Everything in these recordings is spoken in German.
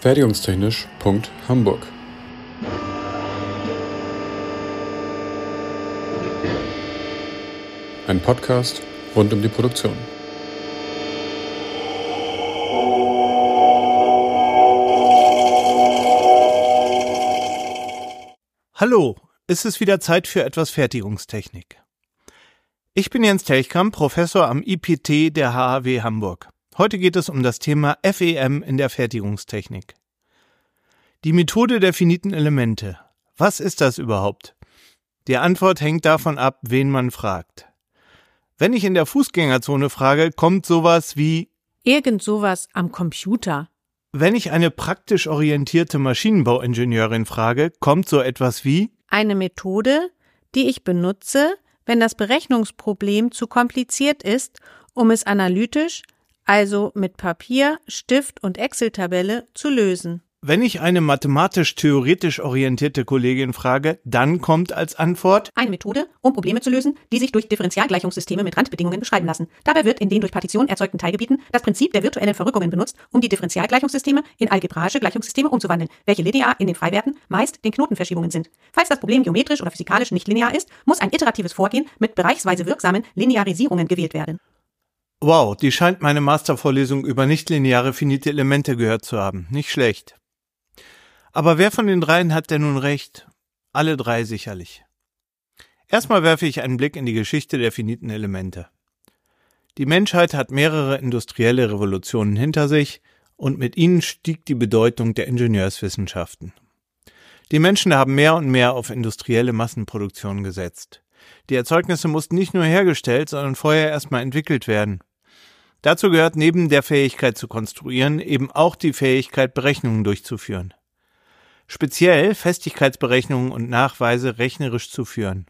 Fertigungstechnisch.hamburg Ein Podcast rund um die Produktion. Hallo, es ist wieder Zeit für etwas Fertigungstechnik. Ich bin Jens Telchkamp, Professor am IPT der HAW Hamburg. Heute geht es um das Thema FEM in der Fertigungstechnik. Die Methode der finiten Elemente. Was ist das überhaupt? Die Antwort hängt davon ab, wen man fragt. Wenn ich in der Fußgängerzone frage, kommt sowas wie Irgend sowas am Computer. Wenn ich eine praktisch orientierte Maschinenbauingenieurin frage, kommt so etwas wie Eine Methode, die ich benutze, wenn das Berechnungsproblem zu kompliziert ist, um es analytisch, also mit Papier, Stift und Excel-Tabelle zu lösen. Wenn ich eine mathematisch-theoretisch orientierte Kollegin frage, dann kommt als Antwort Eine Methode, um Probleme zu lösen, die sich durch Differentialgleichungssysteme mit Randbedingungen beschreiben lassen. Dabei wird in den durch Partition erzeugten Teilgebieten das Prinzip der virtuellen Verrückungen benutzt, um die Differentialgleichungssysteme in algebraische Gleichungssysteme umzuwandeln, welche linear in den Freiwerten meist den Knotenverschiebungen sind. Falls das Problem geometrisch oder physikalisch nicht linear ist, muss ein iteratives Vorgehen mit bereichsweise wirksamen Linearisierungen gewählt werden. Wow, die scheint meine Mastervorlesung über nichtlineare finite Elemente gehört zu haben. Nicht schlecht. Aber wer von den dreien hat denn nun recht? Alle drei sicherlich. Erstmal werfe ich einen Blick in die Geschichte der finiten Elemente. Die Menschheit hat mehrere industrielle Revolutionen hinter sich und mit ihnen stieg die Bedeutung der Ingenieurswissenschaften. Die Menschen haben mehr und mehr auf industrielle Massenproduktion gesetzt. Die Erzeugnisse mussten nicht nur hergestellt, sondern vorher erstmal entwickelt werden. Dazu gehört neben der Fähigkeit zu konstruieren eben auch die Fähigkeit, Berechnungen durchzuführen speziell Festigkeitsberechnungen und Nachweise rechnerisch zu führen.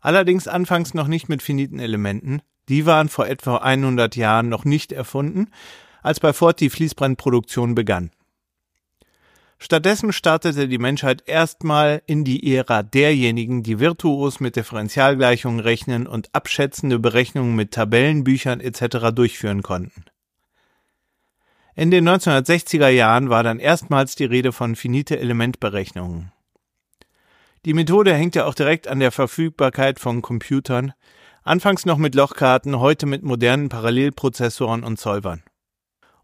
Allerdings anfangs noch nicht mit finiten Elementen, die waren vor etwa 100 Jahren noch nicht erfunden, als bei Ford die Fließbandproduktion begann. Stattdessen startete die Menschheit erstmal in die Ära derjenigen, die virtuos mit Differentialgleichungen rechnen und abschätzende Berechnungen mit Tabellenbüchern etc. durchführen konnten. In den 1960er Jahren war dann erstmals die Rede von finite Elementberechnungen. Die Methode hängt ja auch direkt an der Verfügbarkeit von Computern, anfangs noch mit Lochkarten, heute mit modernen Parallelprozessoren und Solvern.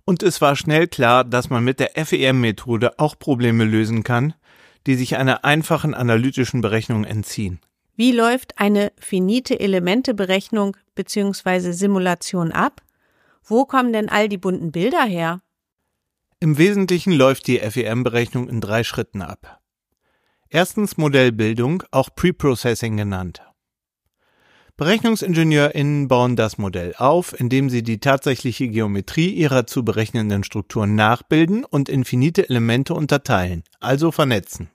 Und es war schnell klar, dass man mit der FEM-Methode auch Probleme lösen kann, die sich einer einfachen analytischen Berechnung entziehen. Wie läuft eine finite Elementeberechnung bzw. Simulation ab? Wo kommen denn all die bunten Bilder her? Im Wesentlichen läuft die FEM-Berechnung in drei Schritten ab. Erstens Modellbildung, auch Preprocessing genannt. BerechnungsingenieurInnen bauen das Modell auf, indem sie die tatsächliche Geometrie ihrer zu berechnenden Strukturen nachbilden und in finite Elemente unterteilen, also vernetzen.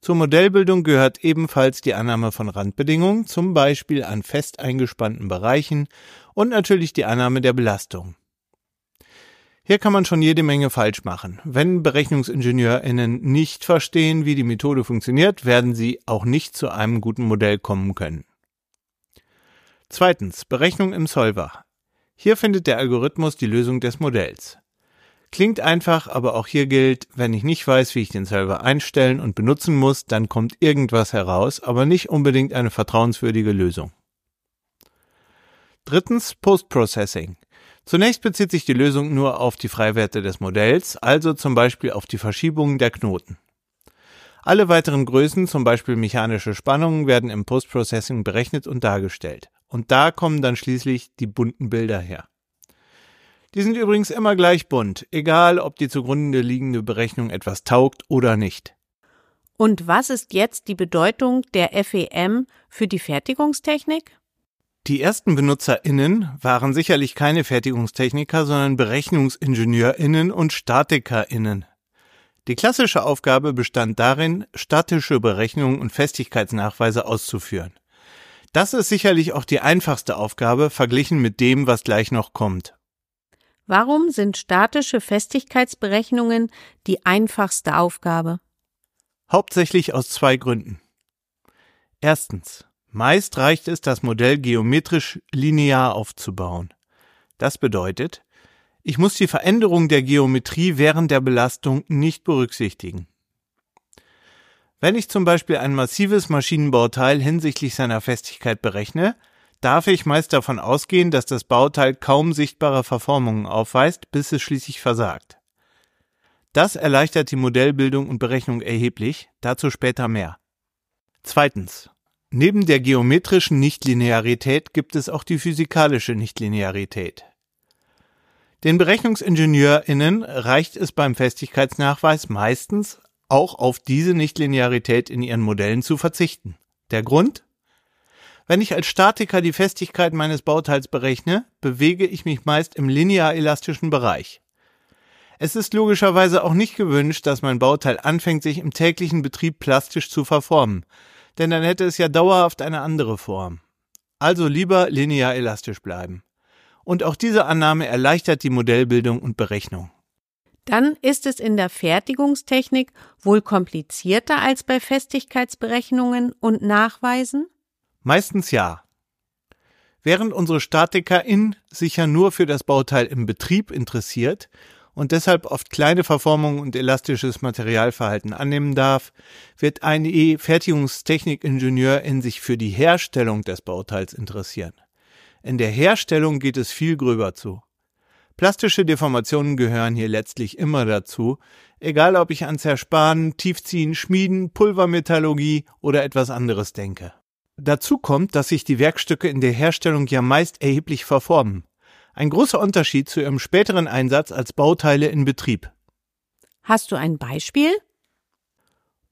Zur Modellbildung gehört ebenfalls die Annahme von Randbedingungen, zum Beispiel an fest eingespannten Bereichen und natürlich die Annahme der Belastung. Hier kann man schon jede Menge falsch machen. Wenn BerechnungsingenieurInnen nicht verstehen, wie die Methode funktioniert, werden sie auch nicht zu einem guten Modell kommen können. Zweitens, Berechnung im Solver. Hier findet der Algorithmus die Lösung des Modells. Klingt einfach, aber auch hier gilt, wenn ich nicht weiß, wie ich den Solver einstellen und benutzen muss, dann kommt irgendwas heraus, aber nicht unbedingt eine vertrauenswürdige Lösung. Drittens, Postprocessing. Zunächst bezieht sich die Lösung nur auf die Freiwerte des Modells, also zum Beispiel auf die Verschiebungen der Knoten. Alle weiteren Größen, zum Beispiel mechanische Spannungen, werden im Postprocessing berechnet und dargestellt. Und da kommen dann schließlich die bunten Bilder her. Die sind übrigens immer gleich bunt, egal ob die zugrunde liegende Berechnung etwas taugt oder nicht. Und was ist jetzt die Bedeutung der FEM für die Fertigungstechnik? Die ersten BenutzerInnen waren sicherlich keine Fertigungstechniker, sondern BerechnungsingenieurInnen und StatikerInnen. Die klassische Aufgabe bestand darin, statische Berechnungen und Festigkeitsnachweise auszuführen. Das ist sicherlich auch die einfachste Aufgabe verglichen mit dem, was gleich noch kommt. Warum sind statische Festigkeitsberechnungen die einfachste Aufgabe? Hauptsächlich aus zwei Gründen. Erstens. Meist reicht es, das Modell geometrisch linear aufzubauen. Das bedeutet, Ich muss die Veränderung der Geometrie während der Belastung nicht berücksichtigen. Wenn ich zum Beispiel ein massives Maschinenbauteil hinsichtlich seiner Festigkeit berechne, darf ich meist davon ausgehen, dass das Bauteil kaum sichtbare Verformungen aufweist, bis es schließlich versagt. Das erleichtert die Modellbildung und Berechnung erheblich, dazu später mehr. Zweitens. Neben der geometrischen Nichtlinearität gibt es auch die physikalische Nichtlinearität. Den BerechnungsingenieurInnen reicht es beim Festigkeitsnachweis meistens auch auf diese Nichtlinearität in ihren Modellen zu verzichten. Der Grund? Wenn ich als Statiker die Festigkeit meines Bauteils berechne, bewege ich mich meist im linear-elastischen Bereich. Es ist logischerweise auch nicht gewünscht, dass mein Bauteil anfängt, sich im täglichen Betrieb plastisch zu verformen, denn dann hätte es ja dauerhaft eine andere Form. Also lieber linear-elastisch bleiben. Und auch diese Annahme erleichtert die Modellbildung und Berechnung. Dann ist es in der Fertigungstechnik wohl komplizierter als bei Festigkeitsberechnungen und Nachweisen? Meistens ja. Während unsere StatikerIn sich ja nur für das Bauteil im Betrieb interessiert und deshalb oft kleine Verformungen und elastisches Materialverhalten annehmen darf, wird ein E-Fertigungstechnikingenieur in sich für die Herstellung des Bauteils interessieren. In der Herstellung geht es viel gröber zu. Plastische Deformationen gehören hier letztlich immer dazu, egal ob ich an Zersparen, Tiefziehen, Schmieden, Pulvermetallurgie oder etwas anderes denke. Dazu kommt, dass sich die Werkstücke in der Herstellung ja meist erheblich verformen. Ein großer Unterschied zu ihrem späteren Einsatz als Bauteile in Betrieb. Hast du ein Beispiel?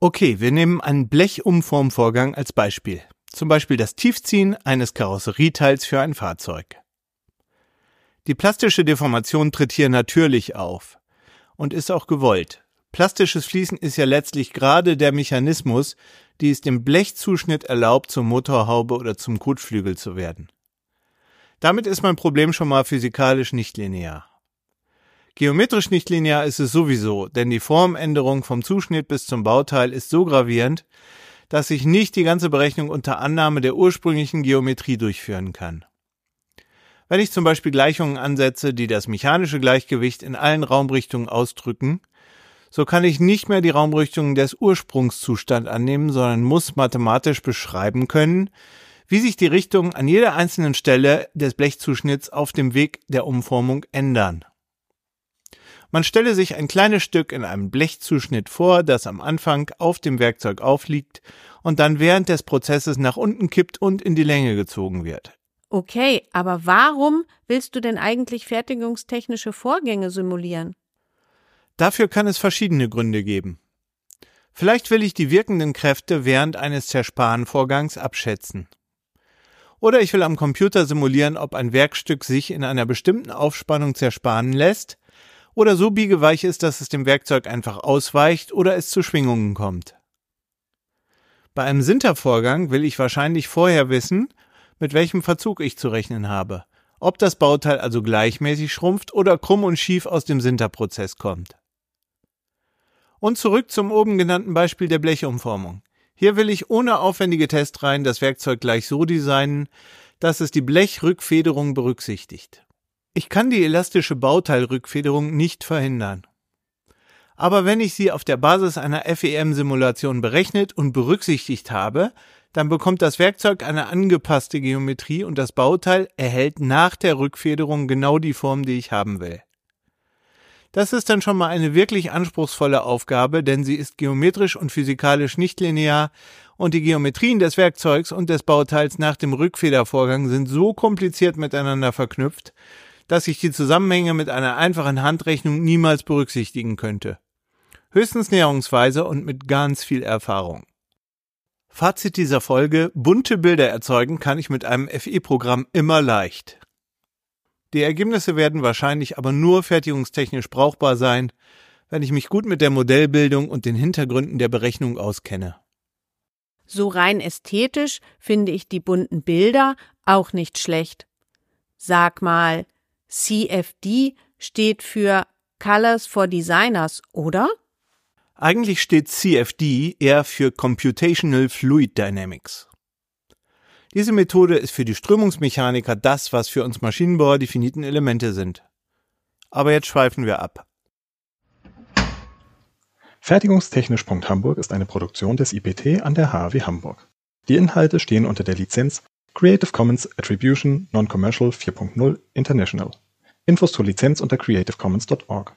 Okay, wir nehmen einen Blechumformvorgang als Beispiel. Zum Beispiel das Tiefziehen eines Karosserieteils für ein Fahrzeug. Die plastische Deformation tritt hier natürlich auf und ist auch gewollt. Plastisches Fließen ist ja letztlich gerade der Mechanismus, die es dem Blechzuschnitt erlaubt, zur Motorhaube oder zum Kotflügel zu werden. Damit ist mein Problem schon mal physikalisch nicht linear. Geometrisch nicht linear ist es sowieso, denn die Formänderung vom Zuschnitt bis zum Bauteil ist so gravierend, dass ich nicht die ganze Berechnung unter Annahme der ursprünglichen Geometrie durchführen kann. Wenn ich zum Beispiel Gleichungen ansetze, die das mechanische Gleichgewicht in allen Raumrichtungen ausdrücken, so kann ich nicht mehr die Raumrichtungen des Ursprungszustand annehmen, sondern muss mathematisch beschreiben können, wie sich die Richtungen an jeder einzelnen Stelle des Blechzuschnitts auf dem Weg der Umformung ändern. Man stelle sich ein kleines Stück in einem Blechzuschnitt vor, das am Anfang auf dem Werkzeug aufliegt und dann während des Prozesses nach unten kippt und in die Länge gezogen wird. Okay, aber warum willst du denn eigentlich fertigungstechnische Vorgänge simulieren? Dafür kann es verschiedene Gründe geben. Vielleicht will ich die wirkenden Kräfte während eines Zersparenvorgangs abschätzen. Oder ich will am Computer simulieren, ob ein Werkstück sich in einer bestimmten Aufspannung zersparen lässt oder so biegeweich ist, dass es dem Werkzeug einfach ausweicht oder es zu Schwingungen kommt. Bei einem Sintervorgang will ich wahrscheinlich vorher wissen, mit welchem Verzug ich zu rechnen habe, ob das Bauteil also gleichmäßig schrumpft oder krumm und schief aus dem Sinterprozess kommt. Und zurück zum oben genannten Beispiel der Blechumformung. Hier will ich ohne aufwendige Testreihen das Werkzeug gleich so designen, dass es die Blechrückfederung berücksichtigt. Ich kann die elastische Bauteilrückfederung nicht verhindern. Aber wenn ich sie auf der Basis einer FEM-Simulation berechnet und berücksichtigt habe, dann bekommt das Werkzeug eine angepasste Geometrie und das Bauteil erhält nach der Rückfederung genau die Form, die ich haben will. Das ist dann schon mal eine wirklich anspruchsvolle Aufgabe, denn sie ist geometrisch und physikalisch nicht linear und die Geometrien des Werkzeugs und des Bauteils nach dem Rückfedervorgang sind so kompliziert miteinander verknüpft, dass ich die Zusammenhänge mit einer einfachen Handrechnung niemals berücksichtigen könnte. Höchstens näherungsweise und mit ganz viel Erfahrung. Fazit dieser Folge, bunte Bilder erzeugen kann ich mit einem FE-Programm immer leicht. Die Ergebnisse werden wahrscheinlich aber nur fertigungstechnisch brauchbar sein, wenn ich mich gut mit der Modellbildung und den Hintergründen der Berechnung auskenne. So rein ästhetisch finde ich die bunten Bilder auch nicht schlecht. Sag mal, CFD steht für Colors for Designers, oder? Eigentlich steht CFD eher für Computational Fluid Dynamics. Diese Methode ist für die Strömungsmechaniker das, was für uns Maschinenbauer die finiten Elemente sind. aber jetzt schweifen wir ab. Fertigungstechnisch.hamburg ist eine Produktion des IPT an der HAW Hamburg. Die Inhalte stehen unter der Lizenz Creative Commons Attribution Non-Commercial 4.0 International. Infos zur Lizenz unter creativecommons.org.